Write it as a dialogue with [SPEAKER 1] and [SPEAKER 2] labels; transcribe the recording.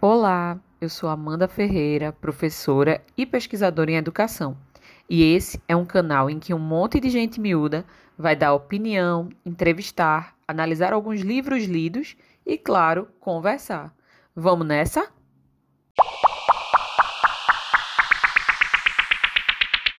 [SPEAKER 1] Olá, eu sou Amanda Ferreira, professora e pesquisadora em educação. E esse é um canal em que um monte de gente miúda vai dar opinião, entrevistar, analisar alguns livros lidos e, claro, conversar. Vamos nessa?